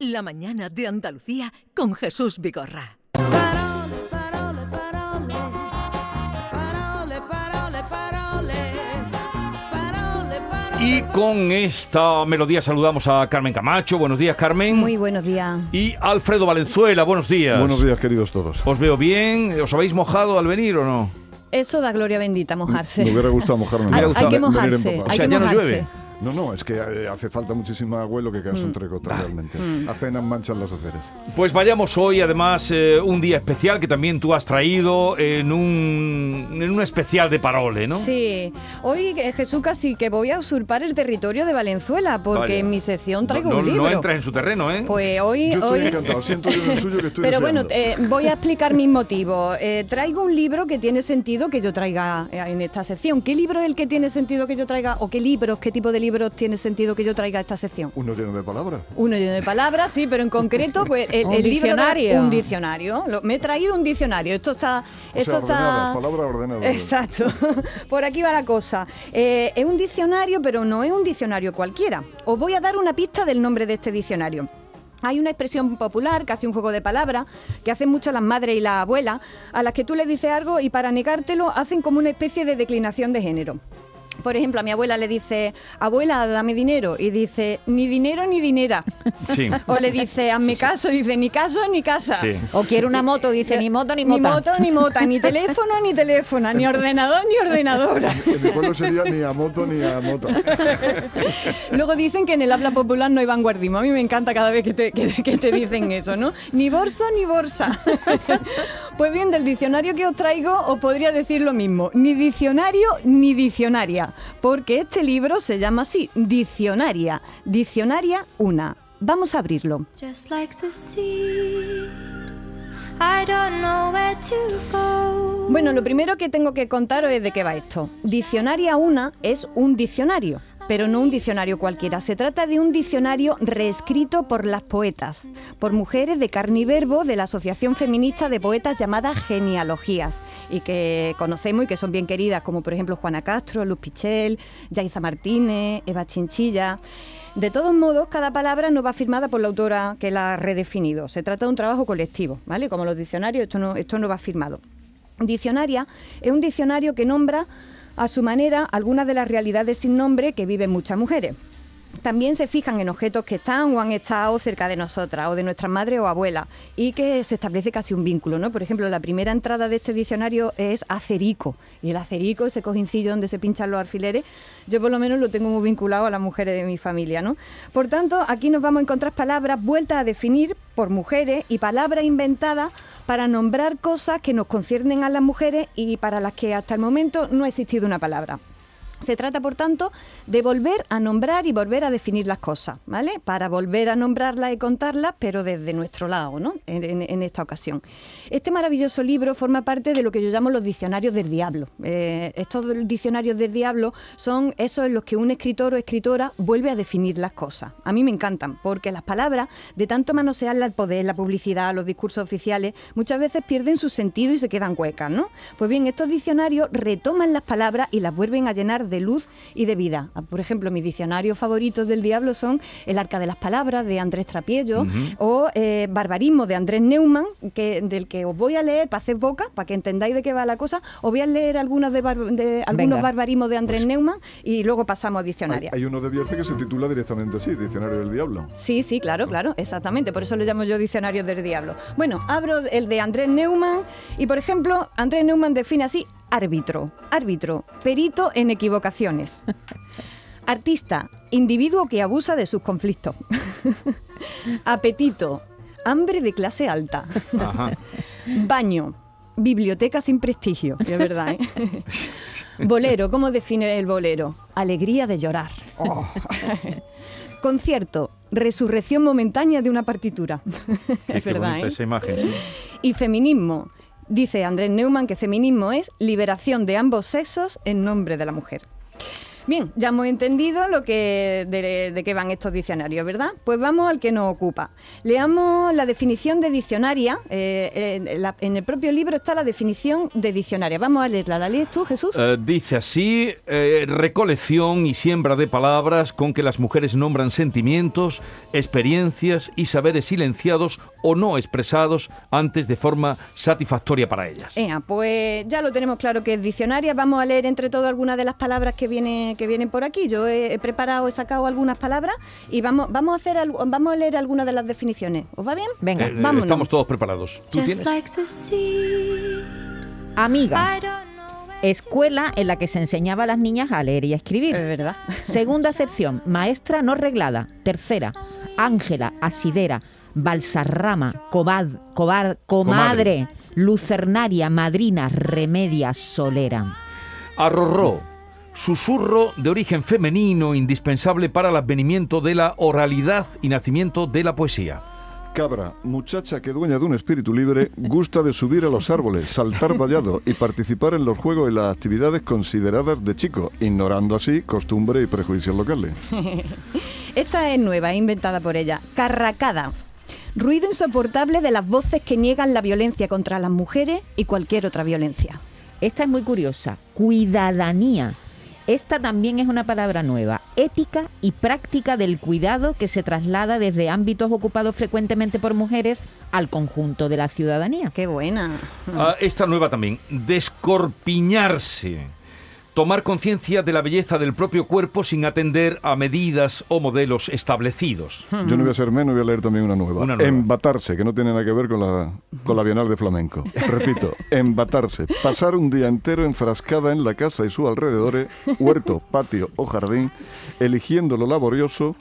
La mañana de Andalucía con Jesús Vigorra. Parole, parole, parole. Parole, parole, parole. Parole, parole. Y con esta melodía saludamos a Carmen Camacho. Buenos días, Carmen. Muy buenos días. Y Alfredo Valenzuela. Buenos días. Buenos días, queridos todos. Os veo bien. ¿Os habéis mojado al venir o no? Eso da gloria bendita, mojarse. Me hubiera gustado mojarme. Hay, hay que mojarse, hay O sea, que ya no mojarse. llueve. No, no, es que eh, hace falta muchísima agua y lo que queda Mm. son trecotas realmente. Apenas manchan las aceras. Pues vayamos hoy, además, eh, un día especial que también tú has traído en un, en un especial de Parole, ¿no? Sí, hoy eh, Jesús casi que voy a usurpar el territorio de Valenzuela porque Vaya. en mi sección traigo no, un no- libro. No entras en su terreno, ¿eh? Pues hoy, Yo estoy hoy... encantado, siento yo en el suyo que estoy Pero bueno, deseando. eh, voy a explicar mis motivos. Eh, traigo un libro que tiene sentido que yo traiga en esta sección. ¿Qué libro es el que tiene sentido que yo traiga? ¿O qué libros, qué tipo de libros tiene sentido que yo traiga esta sección? Uno lleno de palabras. Uno lleno de palabras, sí, pero en concreto, pues el, Un el libro de- diccionario. un diccionario. Lo- me he traído un diccionario. Esto está, O esto sea, está. ordenadas, palabras ordenadas. Exacto. Por aquí va la cosa. Eh, es un diccionario, pero no es un diccionario cualquiera. Os voy a dar una pista del nombre de este diccionario. Hay una expresión popular, casi un juego de palabras, que hacen mucho las madres y las abuelas, a las que tú le dices algo y para negártelo hacen como una especie de declinación de género. Por ejemplo, a mi abuela le dice, abuela, dame dinero, y dice, ni dinero ni dinera. Sí. O le dice, hazme caso, y dice, ni caso ni casa. Sí. O quiere una moto, dice ni moto ni Ni mota. moto ni mota, ni teléfono ni teléfono, ni ordenador ni ordenadora. En mi pueblo sería ni a moto ni a moto. Luego dicen que en el habla popular no hay vanguardismo. A mí me encanta cada vez que te, que- que te dicen eso, ¿no? Ni bolso ni bolsa. Pues bien, del diccionario que os traigo os podría decir lo mismo. Ni diccionario ni diccionaria. Porque este libro se llama así, Diccionaria. Diccionaria una. Vamos a abrirlo. Just like the sea, I don't know where to go. Bueno, lo primero que tengo que contaros es de qué va esto. Diccionaria una es un diccionario, pero no un diccionario cualquiera. Se trata de un diccionario reescrito por las poetas, por mujeres de carne y verbo de la Asociación Feminista de Poetas llamada Genealogías, y que conocemos y que son bien queridas, como por ejemplo Juana Castro, Luz Pichel, Yaiza Martínez, Eva Chinchilla. De todos modos, cada palabra no va firmada por la autora que la ha redefinido. Se trata de un trabajo colectivo, ¿vale? Como los diccionarios, esto no, esto no va firmado. Diccionaria es un diccionario que nombra a su manera algunas de las realidades sin nombre que viven muchas mujeres. También se fijan en objetos que están o han estado cerca de nosotras o de nuestras madres o abuelas y que se establece casi un vínculo, ¿no? Por ejemplo, la primera entrada de este diccionario es acerico y el acerico, ese cojincillo donde se pinchan los alfileres, yo por lo menos lo tengo muy vinculado a las mujeres de mi familia, ¿no? Por tanto, aquí nos vamos a encontrar palabras vueltas a definir por mujeres y palabras inventadas para nombrar cosas que nos conciernen a las mujeres y para las que hasta el momento no ha existido una palabra. Se trata, por tanto, de volver a nombrar y volver a definir las cosas, ¿vale? Para volver a nombrarlas y contarlas, pero desde nuestro lado, ¿no? En, esta ocasión. Este maravilloso libro forma parte de lo que yo llamo los diccionarios del diablo. Eh, estos diccionarios del diablo son esos en los que un escritor o escritora vuelve a definir las cosas. A mí me encantan, porque las palabras, de tanto manosearlas el poder, la publicidad, los discursos oficiales, muchas veces pierden su sentido y se quedan huecas, ¿no? Pues bien, estos diccionarios retoman las palabras y las vuelven a llenar de luz y de vida. Ah, Por ejemplo, mis diccionarios favoritos del diablo son El Arca de las Palabras de Andrés Trapiello o eh, Barbarismo de Andrés Neumann, que, del que os voy a leer para hacer boca, para que entendáis de qué va la cosa. Os voy a leer algunos, de, bar- de- algunos Venga. barbarismos de Andrés Neumann y luego pasamos a Hay, diccionaria. hay uno de Bierce que se titula directamente así, Diccionario del Diablo. Sí, sí, claro, claro, exactamente. Por eso lo llamo yo diccionario del diablo. Bueno, abro el de Andrés Neumann y, por ejemplo, Andrés Neumann define así árbitro. Árbitro, perito en equivocaciones. Artista, individuo que abusa de sus conflictos. Apetito, hambre de clase alta. Ajá. Baño, biblioteca sin prestigio, es verdad, ¿eh? bolero, ¿cómo define el bolero? Alegría de llorar. Oh. Concierto, resurrección momentánea de una partitura. es Qué verdad, ¿eh? esa imagen, sí. Y feminismo, dice Andrés Neumann que feminismo es liberación de ambos sexos en nombre de la mujer. Bien, ya hemos entendido lo que de, de qué van estos diccionarios, ¿verdad? Pues vamos al que nos ocupa. Leamos la definición de diccionaria. eh, en, la- en el propio libro está la definición de diccionaria. Vamos a leerla. ¿La lees tú, Jesús? Eh, dice así, eh, recolección y siembra de palabras con que las mujeres nombran sentimientos, experiencias y saberes silenciados o no expresados antes de forma satisfactoria para ellas. Pues ya lo tenemos claro que es diccionaria. Vamos a leer entre todo algunas de las palabras que, viene, que vienen por aquí. Yo he, he preparado, he sacado algunas palabras y vamos, vamos, a, hacer, vamos a leer algunas de las definiciones. ¿Os va bien? Venga, Eh, vámonos. estamos todos preparados. ¿Tú tienes? amiga. Escuela en la que se enseñaba a las niñas a leer y a escribir. Es verdad. Segunda acepción, maestra no reglada. Tercera, Ángela, asidera, balsarrama, cobad, cobar, comadre, lucernaria, madrina, remedia, solera. Arrorró. Susurro de origen femenino indispensable para el advenimiento de la oralidad y nacimiento de la poesía. Cabra, muchacha que dueña de un espíritu libre, gusta de subir a los árboles, saltar vallado y participar en los juegos y las actividades consideradas de chico, ignorando así costumbre y prejuicios locales. Esta es nueva, inventada por ella. Carracada. Ruido insoportable de las voces que niegan la violencia contra las mujeres y cualquier otra violencia. Esta es muy curiosa, cuidadanía. Esta también es una palabra nueva, ética y práctica del cuidado que se traslada desde ámbitos ocupados frecuentemente por mujeres al conjunto de la ciudadanía. Qué buena. Ah, esta nueva también, descorpiñarse. Tomar conciencia de la belleza del propio cuerpo sin atender a medidas o modelos establecidos. Yo no voy a ser menos, voy a leer también una nueva. Una nueva. Embatarse, que no tiene nada que ver con la, con la Bienal de Flamenco. Repito, embatarse. Pasar un día entero enfrascada en la casa y sus alrededores, huerto, patio o jardín, eligiendo lo laborioso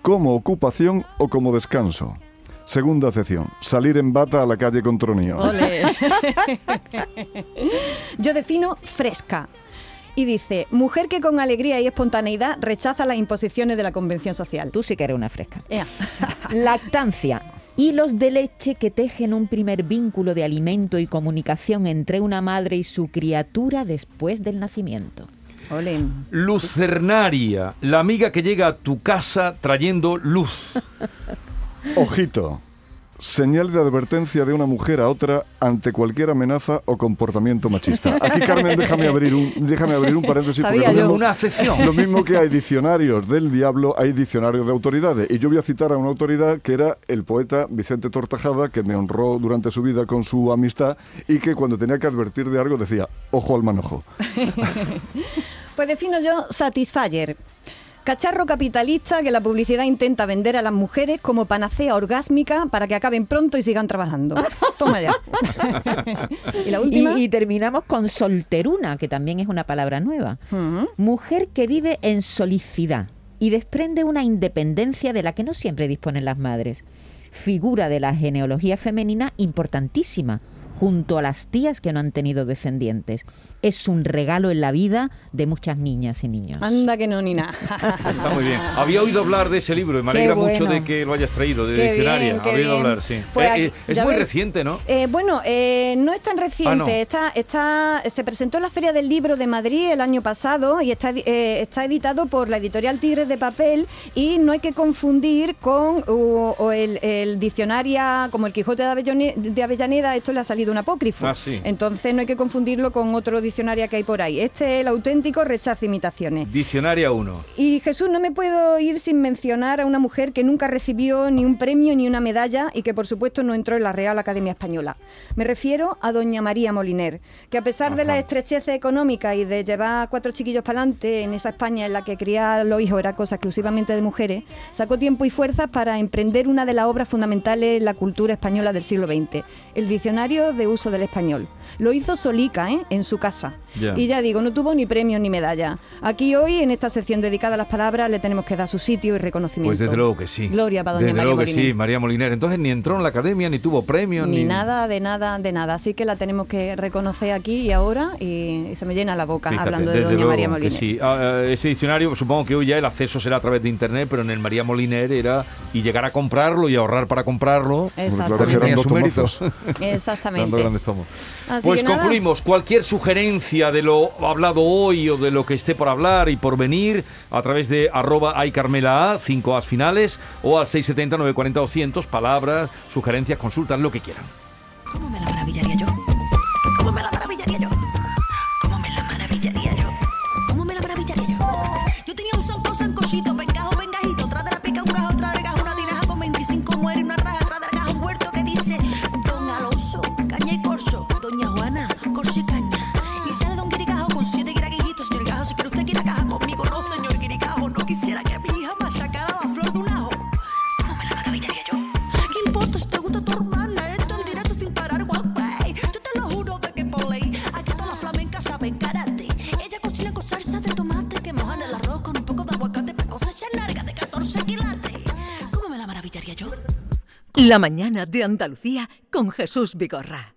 como ocupación o como descanso. Segunda acepción, salir en bata a la calle con tronío. Yo defino fresca. Y dice, mujer que con alegría y espontaneidad rechaza las imposiciones de la convención social. Tú sí que eres una fresca. Lactancia. Hilos de leche que tejen un primer vínculo de alimento y comunicación entre una madre y su criatura después del nacimiento. Ole. Lucernaria, la amiga que llega a tu casa trayendo luz. Ojito. Señal de advertencia de una mujer a otra ante cualquier amenaza o comportamiento machista. Aquí, Carmen, déjame abrir un, déjame abrir un paréntesis. porque Sabía lo yo. mismo- Una acepción. Lo mismo que hay diccionarios del diablo, hay diccionarios de autoridades. Y yo voy a citar a una autoridad que era el poeta Vicente Tortajada, que me honró durante su vida con su amistad y que cuando tenía que advertir de algo decía, ojo al manojo. Pues defino yo Satisfyer. Cacharro capitalista que la publicidad intenta vender a las mujeres como panacea orgásmica para que acaben pronto y sigan trabajando. Toma ya. y la última. Y, y terminamos con solteruna, que también es una palabra nueva. Mujer que vive en solicidad y desprende una independencia de la que no siempre disponen las madres. Figura de la genealogía femenina importantísima, junto a las tías que no han tenido descendientes. Es un regalo en la vida de muchas niñas y niños. Anda que no ni nada. Está muy bien. Había oído hablar de ese libro y me Qué alegra mucho de que lo hayas traído, de Qué diccionaria. bien, Había oído hablar, sí. Pues Eh, aquí- eh, es muy ves. reciente, ¿no? Eh, bueno, eh, no es tan reciente. Ah, no. está, está, se presentó en la Feria del Libro de Madrid el año pasado y está, eh, está editado por la editorial Tigres de Papel y no hay que confundir con o- o el, el diccionaria como el Quijote de, Avellone- de Avellaneda. Esto le ha salido un apócrifo. Ah, sí. Entonces no hay que confundirlo con otro diccionario que hay por ahí. Este es el auténtico rechazo imitaciones. Diccionaria 1. Y Jesús, no me puedo ir sin mencionar a una mujer que nunca recibió ni un premio ni una medalla y que por supuesto no entró en la Real Academia Española. Me refiero a doña María Moliner, que a pesar de la estrechez económica y de llevar cuatro chiquillos para adelante en esa España en la que criar a los hijos era cosa exclusivamente de mujeres, sacó tiempo y fuerzas para emprender una de las obras fundamentales en la cultura española del siglo XX, el Diccionario de Uso del Español. Lo hizo solica, ¿eh? en su casa. Y ya digo, no tuvo ni premio ni medalla. Aquí hoy, en esta sección dedicada a las palabras, le tenemos que dar su sitio y reconocimiento. Pues desde luego que sí. Gloria para doña Desde María luego que Moliner. sí, María Moliner. Entonces ni entró en la academia, ni tuvo premio, Ni ni... nada, de nada, de nada. Así que la tenemos que reconocer aquí y ahora y, y se me llena la boca Fíjate, hablando de doña María que Moliner. sí. Ah, ah, ese diccionario, supongo que hoy ya el acceso será a través de internet, pero en el María Moliner era y llegar a comprarlo y ahorrar para comprarlo. Exactamente. Claro que eran dos Exactamente. Así Pues que nada. concluimos. Cualquier sugerencia de lo hablado hoy o de lo que esté por hablar y por venir a través de arroba iCarmela A, 5 As finales, o al 670 940 200, palabras, sugerencias, consultas, lo que quieran. ¿Cómo me la maravillaría yo? ¿Cómo me la ¿Qué importa si te gusta tu hermana? Esto en directo sin parar, guapay. Yo te lo juro de que por ley, aquí todas las flamencas saben karate. Ella cocina con salsa de tomate que mojan el arroz con un poco de aguacate para cosechar larga de 14 quilates. ¿Cómo me la maravillaría yo? La mañana de Andalucía con Jesús Vigorra.